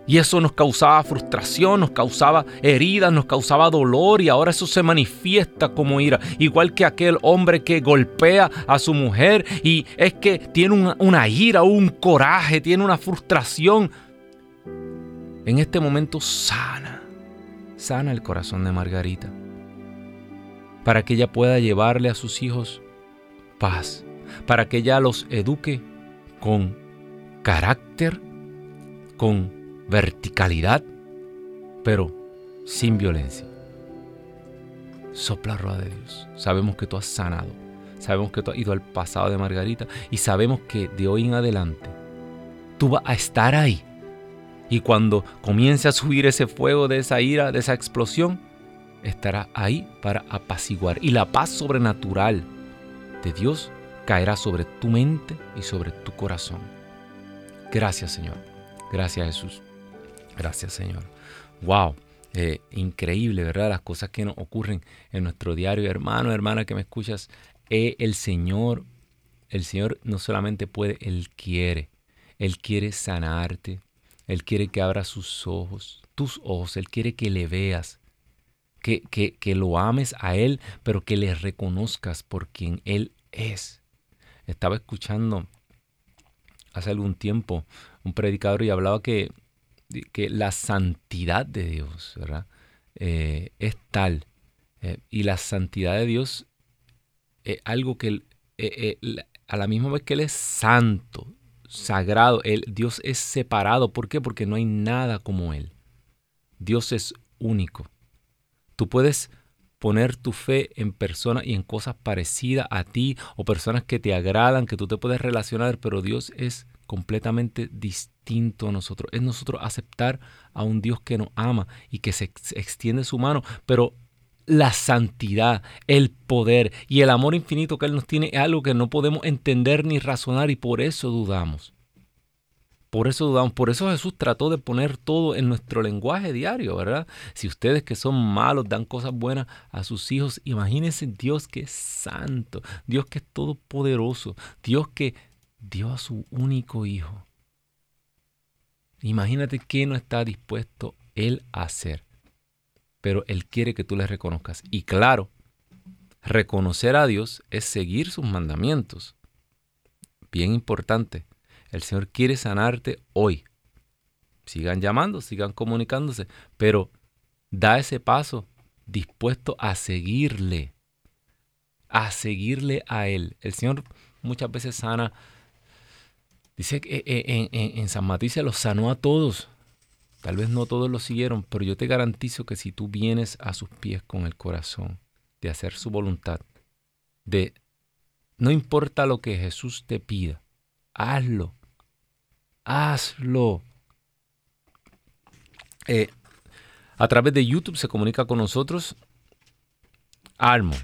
S1: y eso nos causaba frustración, nos causaba heridas, nos causaba dolor y ahora eso se manifiesta como ira. Igual que aquel hombre que golpea a su mujer y es que tiene una, ira, un coraje, tiene una frustración. En este momento sana, sana el corazón de Margarita para que ella pueda llevarle a sus hijos paz, para que ella los eduque con carácter, con verticalidad, pero sin violencia. Sopla rueda de Dios. Sabemos que tú has sanado. Sabemos que tú has ido al pasado de Margarita y sabemos que de hoy en adelante tú vas a estar ahí. Y cuando comience a subir ese fuego de esa ira, de esa explosión, estará ahí para apaciguar. Y la paz sobrenatural de Dios caerá sobre tu mente y sobre tu corazón. Gracias Señor. Gracias Jesús. Gracias, Señor. Wow. Eh, increíble, ¿verdad? Las cosas que nos ocurren en nuestro diario. Hermano, hermana que me escuchas, eh, el Señor, el Señor no solamente puede, Él quiere. Él quiere sanarte. Él quiere que abra sus ojos, tus ojos. Él quiere que le veas. Que, que, que lo ames a Él, pero que le reconozcas por quien Él es. Estaba escuchando hace algún tiempo un predicador y hablaba que que la santidad de Dios, ¿verdad? Eh, es tal. Eh, y la santidad de Dios es algo que eh, a la misma vez que Él es santo, sagrado, él, Dios es separado. ¿Por qué? Porque no hay nada como Él. Dios es único. Tú puedes poner tu fe en personas y en cosas parecidas a ti o personas que te agradan, que tú te puedes relacionar, pero Dios es completamente distinto a nosotros. Es nosotros aceptar a un Dios que nos ama y que se extiende su mano, pero la santidad, el poder y el amor infinito que Él nos tiene es algo que no podemos entender ni razonar y por eso dudamos. Por eso dudamos, por eso Jesús trató de poner todo en nuestro lenguaje diario, ¿verdad? Si ustedes que son malos dan cosas buenas a sus hijos, imagínense Dios que es santo, Dios que es todopoderoso, Dios que dio a su único hijo. Imagínate qué no está dispuesto Él a hacer. Pero Él quiere que tú le reconozcas. Y claro, reconocer a Dios es seguir sus mandamientos. Bien importante. El Señor quiere sanarte hoy. Sigan llamando, sigan comunicándose, pero da ese paso dispuesto a seguirle, a seguirle a Él. El Señor muchas veces sana Dice que eh, eh, en, San Mateo se los sanó a todos. Tal vez no todos lo siguieron, pero yo te garantizo que si tú vienes a sus pies con el corazón de hacer su voluntad, de No importa lo que Jesús te pida, hazlo. Hazlo. Eh, a través de YouTube se comunica con nosotros Harmony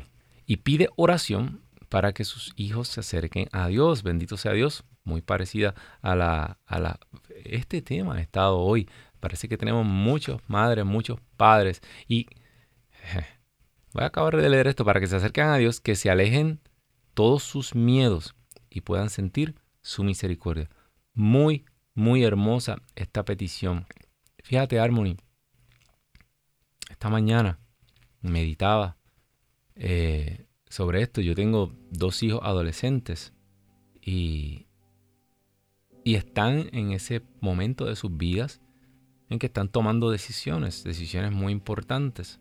S1: y pide oración para que sus hijos se acerquen a Dios. Bendito sea Dios. Muy parecida a la, a la este tema ha estado hoy. Parece que tenemos muchos madres, muchos padres. Y voy a acabar de leer esto para que se acerquen a Dios, que se alejen todos sus miedos y puedan sentir su misericordia. Muy, muy hermosa esta petición. Fíjate, Harmony. Esta mañana meditaba eh, sobre esto. Yo tengo dos hijos adolescentes y, y están en ese momento de sus vidas en que están tomando decisiones, decisiones muy importantes.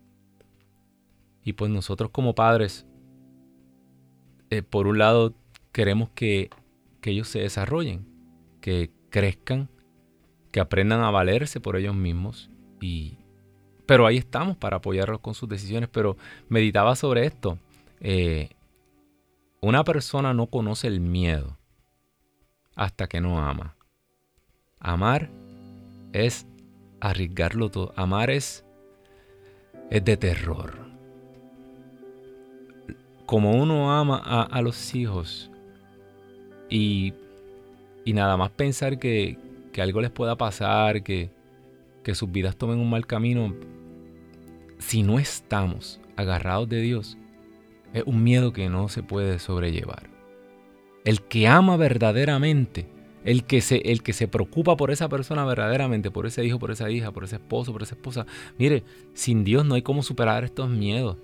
S1: Y pues nosotros como padres, eh, por un lado, queremos que, que ellos se desarrollen, que crezcan, que aprendan a valerse por ellos mismos. Y, pero ahí estamos para apoyarlos con sus decisiones. Pero meditaba sobre esto. Eh, una persona no conoce el miedo hasta que no ama. Amar es arriesgarlo todo. Amar es, es de terror. Como uno ama a, los hijos y, y, nada más pensar que, que, algo les pueda pasar, que, que sus vidas tomen un mal camino, si no estamos agarrados de Dios, es un miedo que no se puede sobrellevar. El que ama verdaderamente, el que, se, el que se preocupa por esa persona verdaderamente, por ese hijo, por esa hija, por ese esposo, por esa esposa, mire, sin Dios no hay cómo superar estos miedos.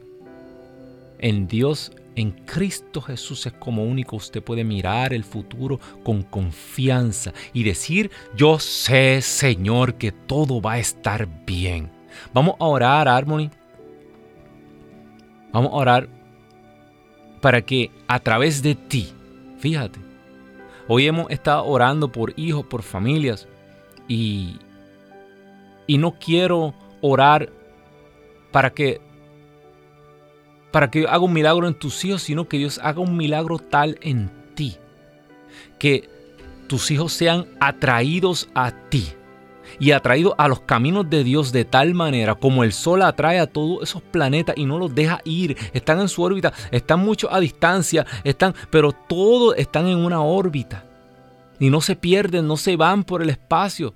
S1: En Dios, en Cristo Jesús es como único. Usted puede mirar el futuro con confianza y decir, yo sé, Señor, que todo va a estar bien. Vamos a orar, Harmony. Vamos a orar para que a través de ti, fíjate, hoy hemos estado orando por hijos, por familias y, y no quiero orar para que para que haga un milagro en tus hijos, sino que Dios haga un milagro tal en ti, que tus hijos sean atraídos a ti y atraído a los caminos de Dios de tal manera como el Sol atrae a todos esos planetas y no los deja ir. Están en su órbita, están mucho a distancia, están, pero todos están en una órbita. Y no se pierden, no se van por el espacio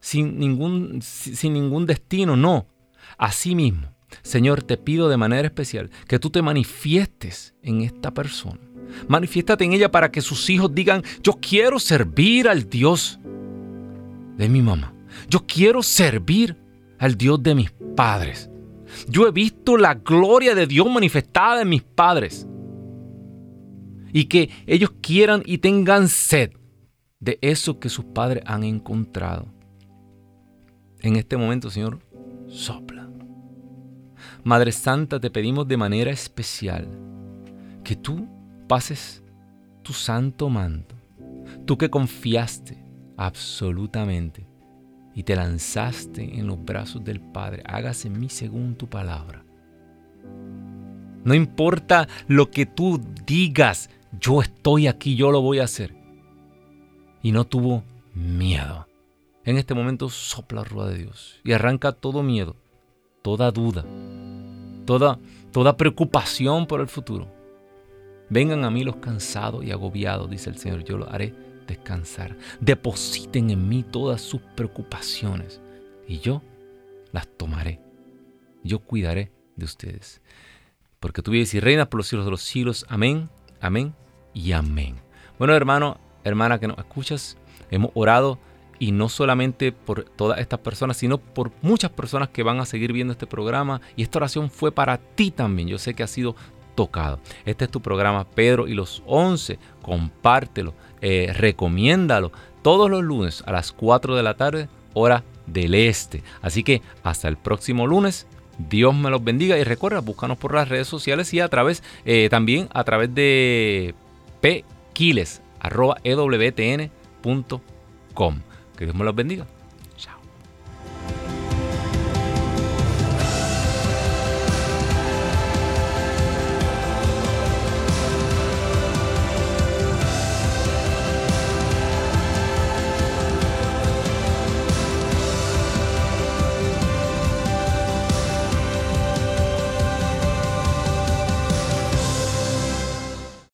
S1: sin ningún, sin ningún destino, no. Asimismo, Señor, te pido de manera especial que tú te manifiestes en esta persona. Manifiéstate en ella para que sus hijos digan, yo quiero servir al Dios de mi mamá. Yo quiero servir al Dios de mis padres. Yo he visto la gloria de Dios manifestada en mis padres. Y que ellos quieran y tengan sed de eso que sus padres han encontrado. En este momento, Señor, sopla. Madre Santa, te pedimos de manera especial que tú pases tu santo manto. Tú que confiaste absolutamente y te lanzaste en los brazos del Padre. Hágase en mí según tu palabra. No importa lo que tú digas, yo estoy aquí, yo lo voy a hacer. Y no tuvo miedo. En este momento sopla la rueda de Dios y arranca todo miedo, toda duda, toda, toda preocupación por el futuro. Vengan a mí los cansados y agobiados, dice el Señor, yo lo haré descansar. Depositen en mí todas sus preocupaciones y yo las tomaré. Yo cuidaré de ustedes. Porque tú vives y reinas por los siglos de los siglos. Amén, amén y amén. Bueno, hermano, hermana que nos escuchas, hemos orado y no solamente por todas estas personas, sino por muchas personas que van a seguir viendo este programa. Y esta oración fue para ti también. Yo sé que ha sido tocado. Este es tu programa, Pedro y los 11. Compártelo eh, recomiéndalo todos los lunes a las 4 de la tarde, hora del este. Así que hasta el próximo lunes. Dios me los bendiga y recuerda, búscanos por las redes sociales y a través, eh, también a través de pquiles.ewtn.com. Que Dios me los bendiga.